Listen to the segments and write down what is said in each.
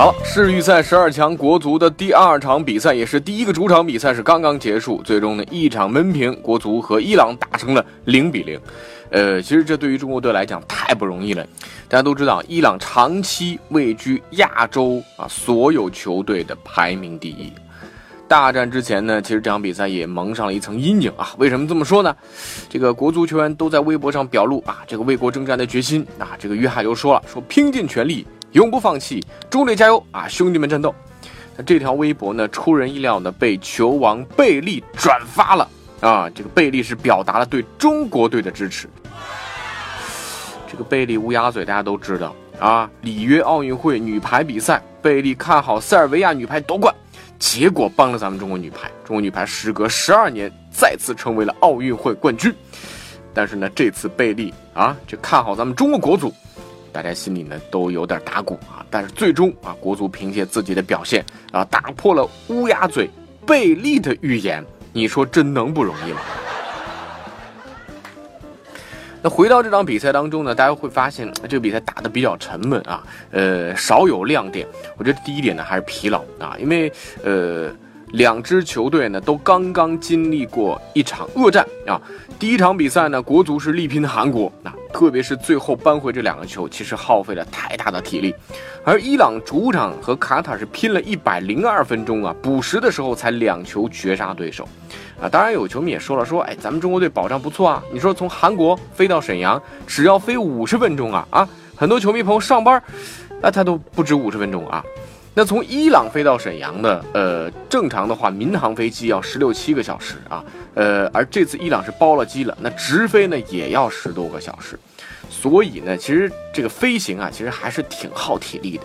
好，世预赛十二强，国足的第二场比赛也是第一个主场比赛是刚刚结束，最终呢一场闷平，国足和伊朗打成了零比零。呃，其实这对于中国队来讲太不容易了。大家都知道，伊朗长期位居亚洲啊所有球队的排名第一。大战之前呢，其实这场比赛也蒙上了一层阴影啊。为什么这么说呢？这个国足球员都在微博上表露啊这个为国征战的决心啊。这个约翰又说了，说拼尽全力。永不放弃，中队加油啊！兄弟们战斗。那这条微博呢，出人意料的被球王贝利转发了啊！这个贝利是表达了对中国队的支持。这个贝利乌鸦嘴，大家都知道啊。里约奥运会女排比赛，贝利看好塞尔维亚女排夺冠，结果帮了咱们中国女排。中国女排时隔十二年再次成为了奥运会冠军。但是呢，这次贝利啊，就看好咱们中国国足。大家心里呢都有点打鼓啊，但是最终啊，国足凭借自己的表现啊，打破了乌鸦嘴贝利的预言。你说这能不容易吗？那回到这场比赛当中呢，大家会发现这个比赛打的比较沉闷啊，呃，少有亮点。我觉得第一点呢还是疲劳啊，因为呃。两支球队呢，都刚刚经历过一场恶战啊。第一场比赛呢，国足是力拼韩国，那特别是最后扳回这两个球，其实耗费了太大的体力。而伊朗主场和卡塔是拼了一百零二分钟啊，补时的时候才两球绝杀对手啊。当然有球迷也说了，说哎，咱们中国队保障不错啊。你说从韩国飞到沈阳只要飞五十分钟啊啊，很多球迷朋友上班，那他都不止五十分钟啊。那从伊朗飞到沈阳的，呃，正常的话，民航飞机要十六七个小时啊，呃，而这次伊朗是包了机了，那直飞呢也要十多个小时，所以呢，其实这个飞行啊，其实还是挺耗体力的。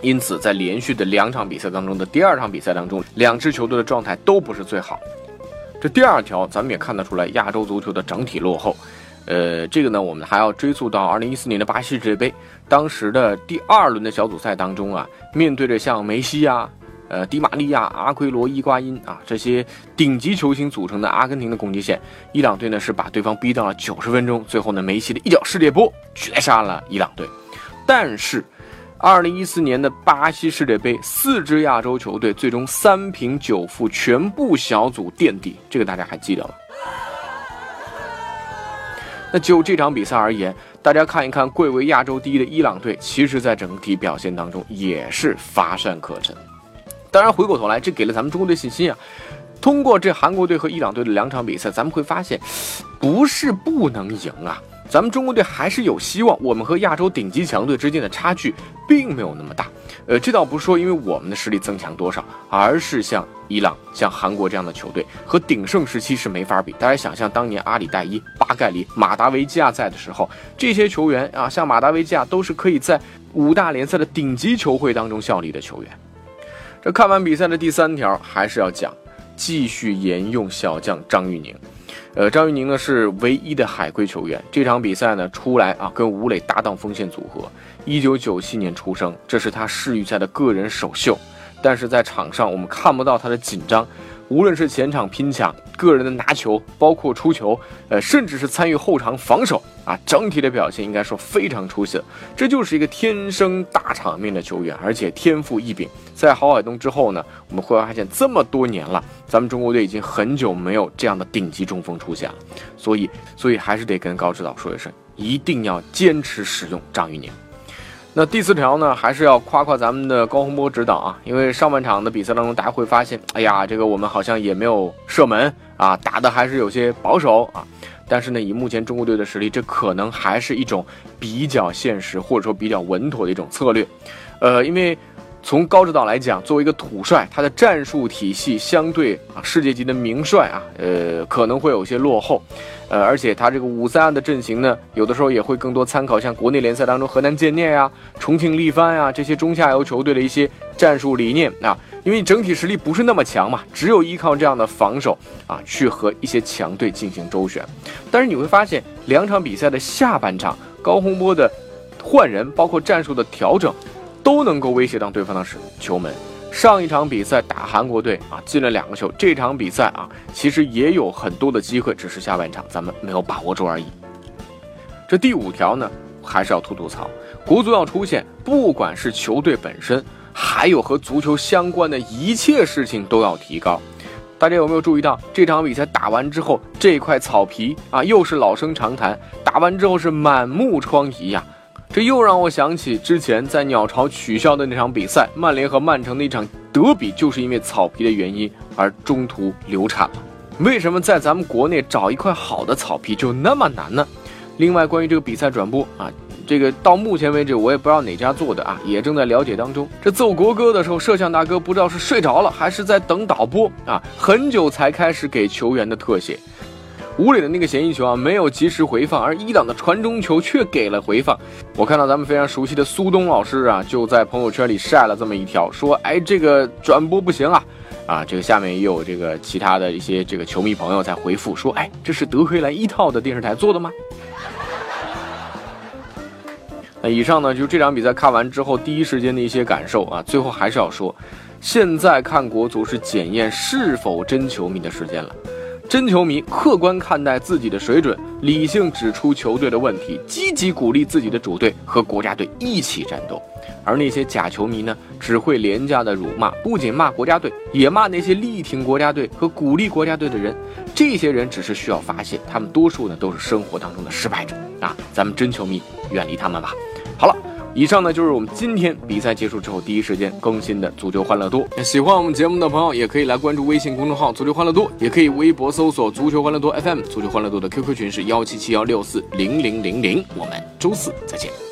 因此，在连续的两场比赛当中的第二场比赛当中，两支球队的状态都不是最好。这第二条，咱们也看得出来，亚洲足球的整体落后。呃，这个呢，我们还要追溯到二零一四年的巴西世界杯，当时的第二轮的小组赛当中啊，面对着像梅西啊、呃迪玛利亚、阿奎罗、伊瓜因啊这些顶级球星组成的阿根廷的攻击线，伊朗队呢是把对方逼到了九十分钟，最后呢梅西的一脚世界波绝杀了伊朗队。但是，二零一四年的巴西世界杯，四支亚洲球队最终三平九负，全部小组垫底，这个大家还记得吗？那就这场比赛而言，大家看一看贵为亚洲第一的伊朗队，其实在整体表现当中也是乏善可陈。当然，回过头来，这给了咱们中国队信心啊。通过这韩国队和伊朗队的两场比赛，咱们会发现，不是不能赢啊。咱们中国队还是有希望。我们和亚洲顶级强队之间的差距并没有那么大。呃，这倒不是说因为我们的实力增强多少，而是像伊朗、像韩国这样的球队和鼎盛时期是没法比。大家想象当年阿里代伊、巴盖里、马达维基亚在的时候，这些球员啊，像马达维基亚都是可以在五大联赛的顶级球会当中效力的球员。这看完比赛的第三条，还是要讲，继续沿用小将张玉宁。呃，张玉宁呢是唯一的海归球员。这场比赛呢出来啊，跟吴磊搭档锋线组合。一九九七年出生，这是他世预赛的个人首秀。但是在场上，我们看不到他的紧张。无论是前场拼抢、个人的拿球，包括出球，呃，甚至是参与后场防守啊，整体的表现应该说非常出色。这就是一个天生大场面的球员，而且天赋异禀。在郝海东之后呢，我们会发现这么多年了，咱们中国队已经很久没有这样的顶级中锋出现了。所以，所以还是得跟高指导说一声，一定要坚持使用张玉宁。那第四条呢，还是要夸夸咱们的高洪波指导啊，因为上半场的比赛当中，大家会发现，哎呀，这个我们好像也没有射门啊，打的还是有些保守啊。但是呢，以目前中国队的实力，这可能还是一种比较现实或者说比较稳妥的一种策略。呃，因为从高指导来讲，作为一个土帅，他的战术体系相对啊世界级的名帅啊，呃可能会有些落后，呃，而且他这个五三二的阵型呢，有的时候也会更多参考像国内联赛当中河南建业呀、重庆力帆呀这些中下游球队的一些战术理念啊，因为整体实力不是那么强嘛，只有依靠这样的防守啊，去和一些强队进行周旋。但是你会发现，两场比赛的下半场，高洪波的换人，包括战术的调整。都能够威胁到对方的是球门。上一场比赛打韩国队啊，进了两个球。这场比赛啊，其实也有很多的机会，只是下半场咱们没有把握住而已。这第五条呢，还是要吐吐槽，国足要出现，不管是球队本身，还有和足球相关的一切事情都要提高。大家有没有注意到这场比赛打完之后，这块草皮啊，又是老生常谈，打完之后是满目疮痍呀。这又让我想起之前在鸟巢取消的那场比赛，曼联和曼城的一场德比，就是因为草皮的原因而中途流产了。为什么在咱们国内找一块好的草皮就那么难呢？另外，关于这个比赛转播啊，这个到目前为止我也不知道哪家做的啊，也正在了解当中。这奏国歌的时候，摄像大哥不知道是睡着了还是在等导播啊，很久才开始给球员的特写。吴磊的那个嫌疑球啊，没有及时回放，而伊朗的传中球却给了回放。我看到咱们非常熟悉的苏东老师啊，就在朋友圈里晒了这么一条，说：“哎，这个转播不行啊！”啊，这个下面也有这个其他的一些这个球迷朋友在回复说：“哎，这是德黑兰一套的电视台做的吗？”那以上呢，就是这场比赛看完之后第一时间的一些感受啊。最后还是要说，现在看国足是检验是否真球迷的时间了。真球迷客观看待自己的水准，理性指出球队的问题，积极鼓励自己的主队和国家队一起战斗。而那些假球迷呢，只会廉价的辱骂，不仅骂国家队，也骂那些力挺国家队和鼓励国家队的人。这些人只是需要发泄，他们多数呢都是生活当中的失败者啊！咱们真球迷远离他们吧。好了。以上呢就是我们今天比赛结束之后第一时间更新的足球欢乐多。喜欢我们节目的朋友也可以来关注微信公众号足球欢乐多，也可以微博搜索足球欢乐多 FM。足球欢乐多的 QQ 群是幺七七幺六四零零零零。我们周四再见。